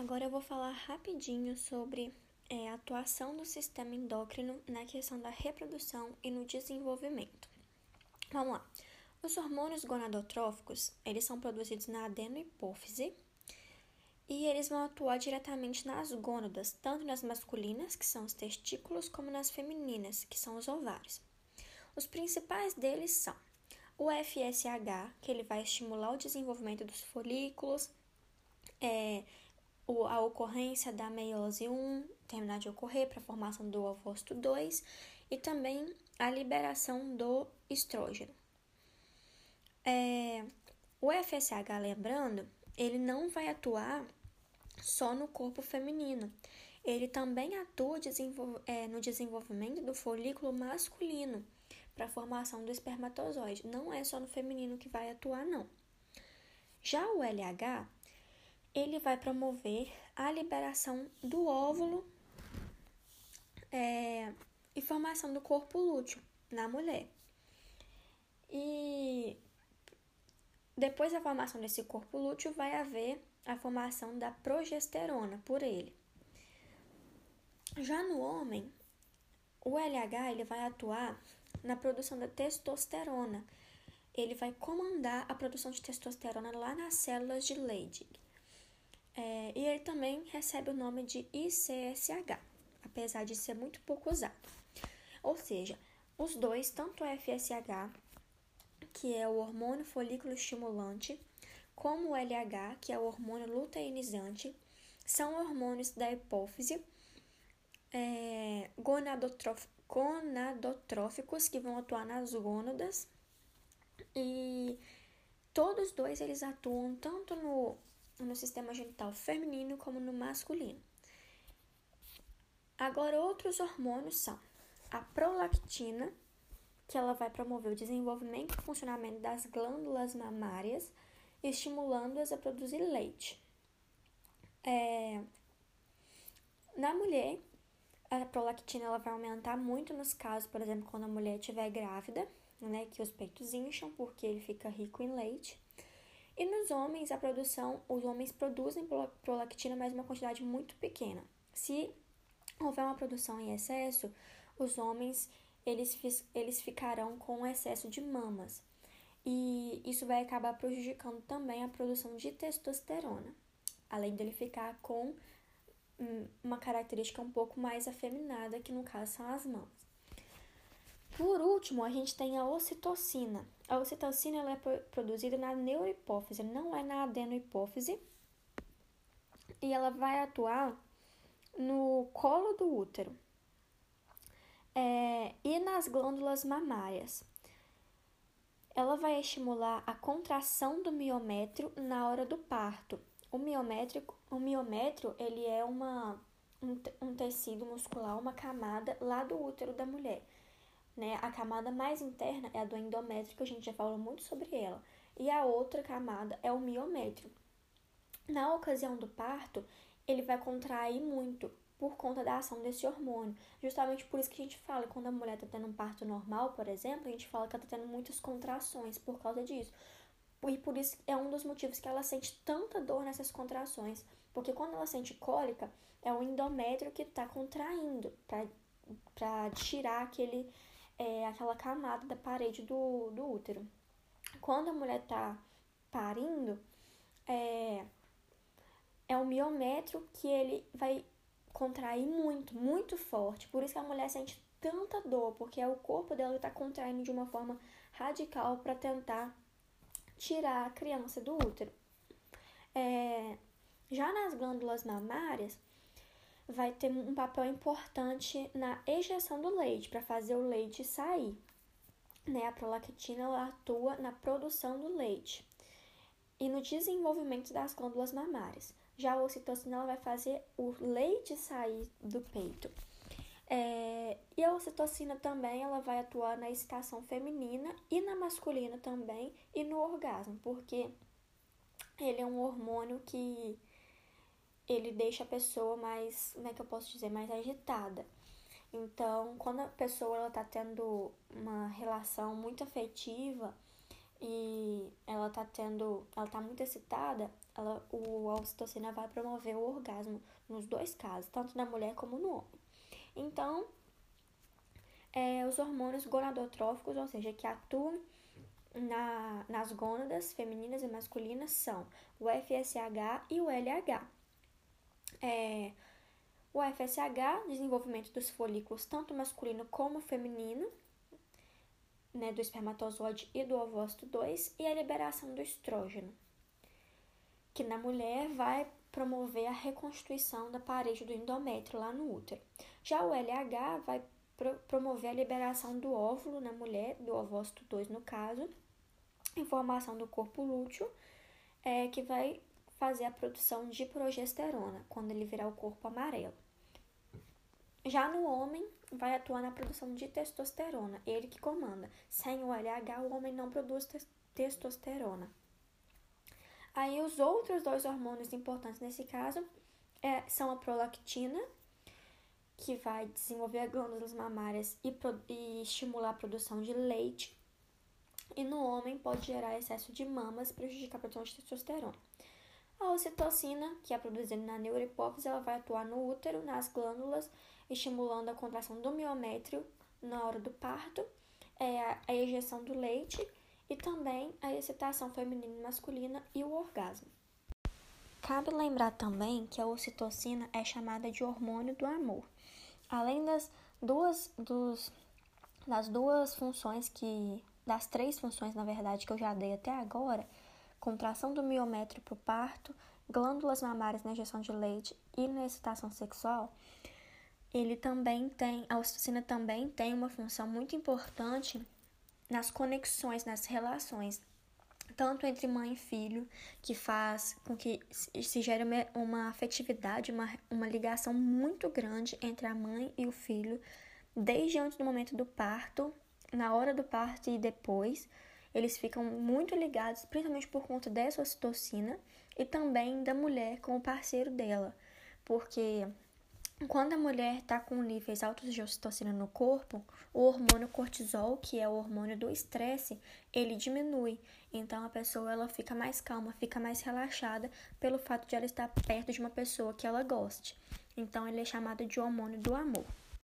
Agora eu vou falar rapidinho sobre é, a atuação do sistema endócrino na questão da reprodução e no desenvolvimento. Vamos lá. Os hormônios gonadotróficos, eles são produzidos na adenohipófise e eles vão atuar diretamente nas gônadas, tanto nas masculinas, que são os testículos, como nas femininas, que são os ovários. Os principais deles são o FSH, que ele vai estimular o desenvolvimento dos folículos, é, a ocorrência da meiose 1 terminar de ocorrer para a formação do ovócito 2 e também a liberação do estrógeno. É, o FSH, lembrando, ele não vai atuar só no corpo feminino, ele também atua é, no desenvolvimento do folículo masculino para a formação do espermatozoide. Não é só no feminino que vai atuar, não. Já o LH, ele vai promover a liberação do óvulo é, e formação do corpo lúteo na mulher. E depois da formação desse corpo lúteo, vai haver a formação da progesterona por ele. Já no homem, o LH ele vai atuar na produção da testosterona. Ele vai comandar a produção de testosterona lá nas células de Leydig. É, e ele também recebe o nome de ICSH, apesar de ser muito pouco usado. Ou seja, os dois, tanto o FSH, que é o hormônio folículo estimulante, como o LH, que é o hormônio luteinizante, são hormônios da hipófise é, gonadotróficos que vão atuar nas gônadas e todos dois eles atuam tanto no no sistema genital feminino como no masculino. Agora, outros hormônios são a prolactina, que ela vai promover o desenvolvimento e funcionamento das glândulas mamárias, estimulando-as a produzir leite. É... Na mulher, a prolactina ela vai aumentar muito nos casos, por exemplo, quando a mulher estiver grávida, né, que os peitos incham porque ele fica rico em leite. E nos homens, a produção, os homens produzem prolactina, mas uma quantidade muito pequena. Se houver uma produção em excesso, os homens eles, eles ficarão com excesso de mamas. E isso vai acabar prejudicando também a produção de testosterona, além dele ficar com hum, uma característica um pouco mais afeminada, que no caso são as mamas. Por último, a gente tem a ocitocina. A ocitocina ela é produzida na neurohipófise, não é na adenohipófise. E ela vai atuar no colo do útero é, e nas glândulas mamárias. Ela vai estimular a contração do miométrio na hora do parto. O miométrio, o miométrio ele é uma, um, um tecido muscular, uma camada lá do útero da mulher né? A camada mais interna é a do endométrio, que a gente já falou muito sobre ela, e a outra camada é o miométrio. Na ocasião do parto, ele vai contrair muito por conta da ação desse hormônio. Justamente por isso que a gente fala, quando a mulher está tendo um parto normal, por exemplo, a gente fala que ela está tendo muitas contrações por causa disso. E por isso é um dos motivos que ela sente tanta dor nessas contrações. Porque quando ela sente cólica, é o endométrio que está contraindo para tirar aquele é aquela camada da parede do, do útero. Quando a mulher tá parindo, é, é o miométrio que ele vai contrair muito, muito forte. Por isso que a mulher sente tanta dor, porque é o corpo dela está contraindo de uma forma radical para tentar tirar a criança do útero. É, já nas glândulas mamárias, vai ter um papel importante na ejeção do leite, para fazer o leite sair. Né? A prolactina atua na produção do leite e no desenvolvimento das glândulas mamárias. Já a ocitocina vai fazer o leite sair do peito. É, e a ocitocina também ela vai atuar na excitação feminina e na masculina também e no orgasmo, porque ele é um hormônio que ele deixa a pessoa mais, como é que eu posso dizer, mais agitada. Então, quando a pessoa ela tá tendo uma relação muito afetiva, e ela tá tendo, ela tá muito excitada, ela, o, a vai promover o orgasmo nos dois casos, tanto na mulher como no homem. Então, é, os hormônios gonadotróficos, ou seja, que atuam na, nas gônadas femininas e masculinas, são o FSH e o LH. É, o FSH, desenvolvimento dos folículos tanto masculino como feminino, né, do espermatozoide e do ovócito 2, e a liberação do estrógeno, que na mulher vai promover a reconstituição da parede do endométrio lá no útero. Já o LH vai pro promover a liberação do óvulo na mulher, do ovócito 2 no caso, em formação do corpo lúteo, é, que vai fazer a produção de progesterona, quando ele virar o corpo amarelo. Já no homem, vai atuar na produção de testosterona, ele que comanda. Sem o LH, o homem não produz testosterona. Aí, os outros dois hormônios importantes nesse caso é, são a prolactina, que vai desenvolver glândulas mamárias e, e estimular a produção de leite. E no homem pode gerar excesso de mamas prejudicar a produção de testosterona. A ocitocina, que é produzida na neurohipófise, ela vai atuar no útero, nas glândulas, estimulando a contração do miométrio na hora do parto, é a ejeção do leite e também a excitação feminina e masculina e o orgasmo. Cabe lembrar também que a ocitocina é chamada de hormônio do amor. Além das duas, dos, das duas funções que. das três funções, na verdade, que eu já dei até agora, contração do miométrio para o parto, glândulas mamárias na injeção de leite e na excitação sexual, ele também tem, a ocitocina também tem uma função muito importante nas conexões, nas relações, tanto entre mãe e filho, que faz com que se gere uma afetividade, uma, uma ligação muito grande entre a mãe e o filho, desde antes do momento do parto, na hora do parto e depois, eles ficam muito ligados, principalmente por conta dessa ocitocina e também da mulher com o parceiro dela, porque quando a mulher está com níveis altos de ocitocina no corpo, o hormônio cortisol, que é o hormônio do estresse, ele diminui. Então a pessoa ela fica mais calma, fica mais relaxada pelo fato de ela estar perto de uma pessoa que ela goste. Então ele é chamado de hormônio do amor.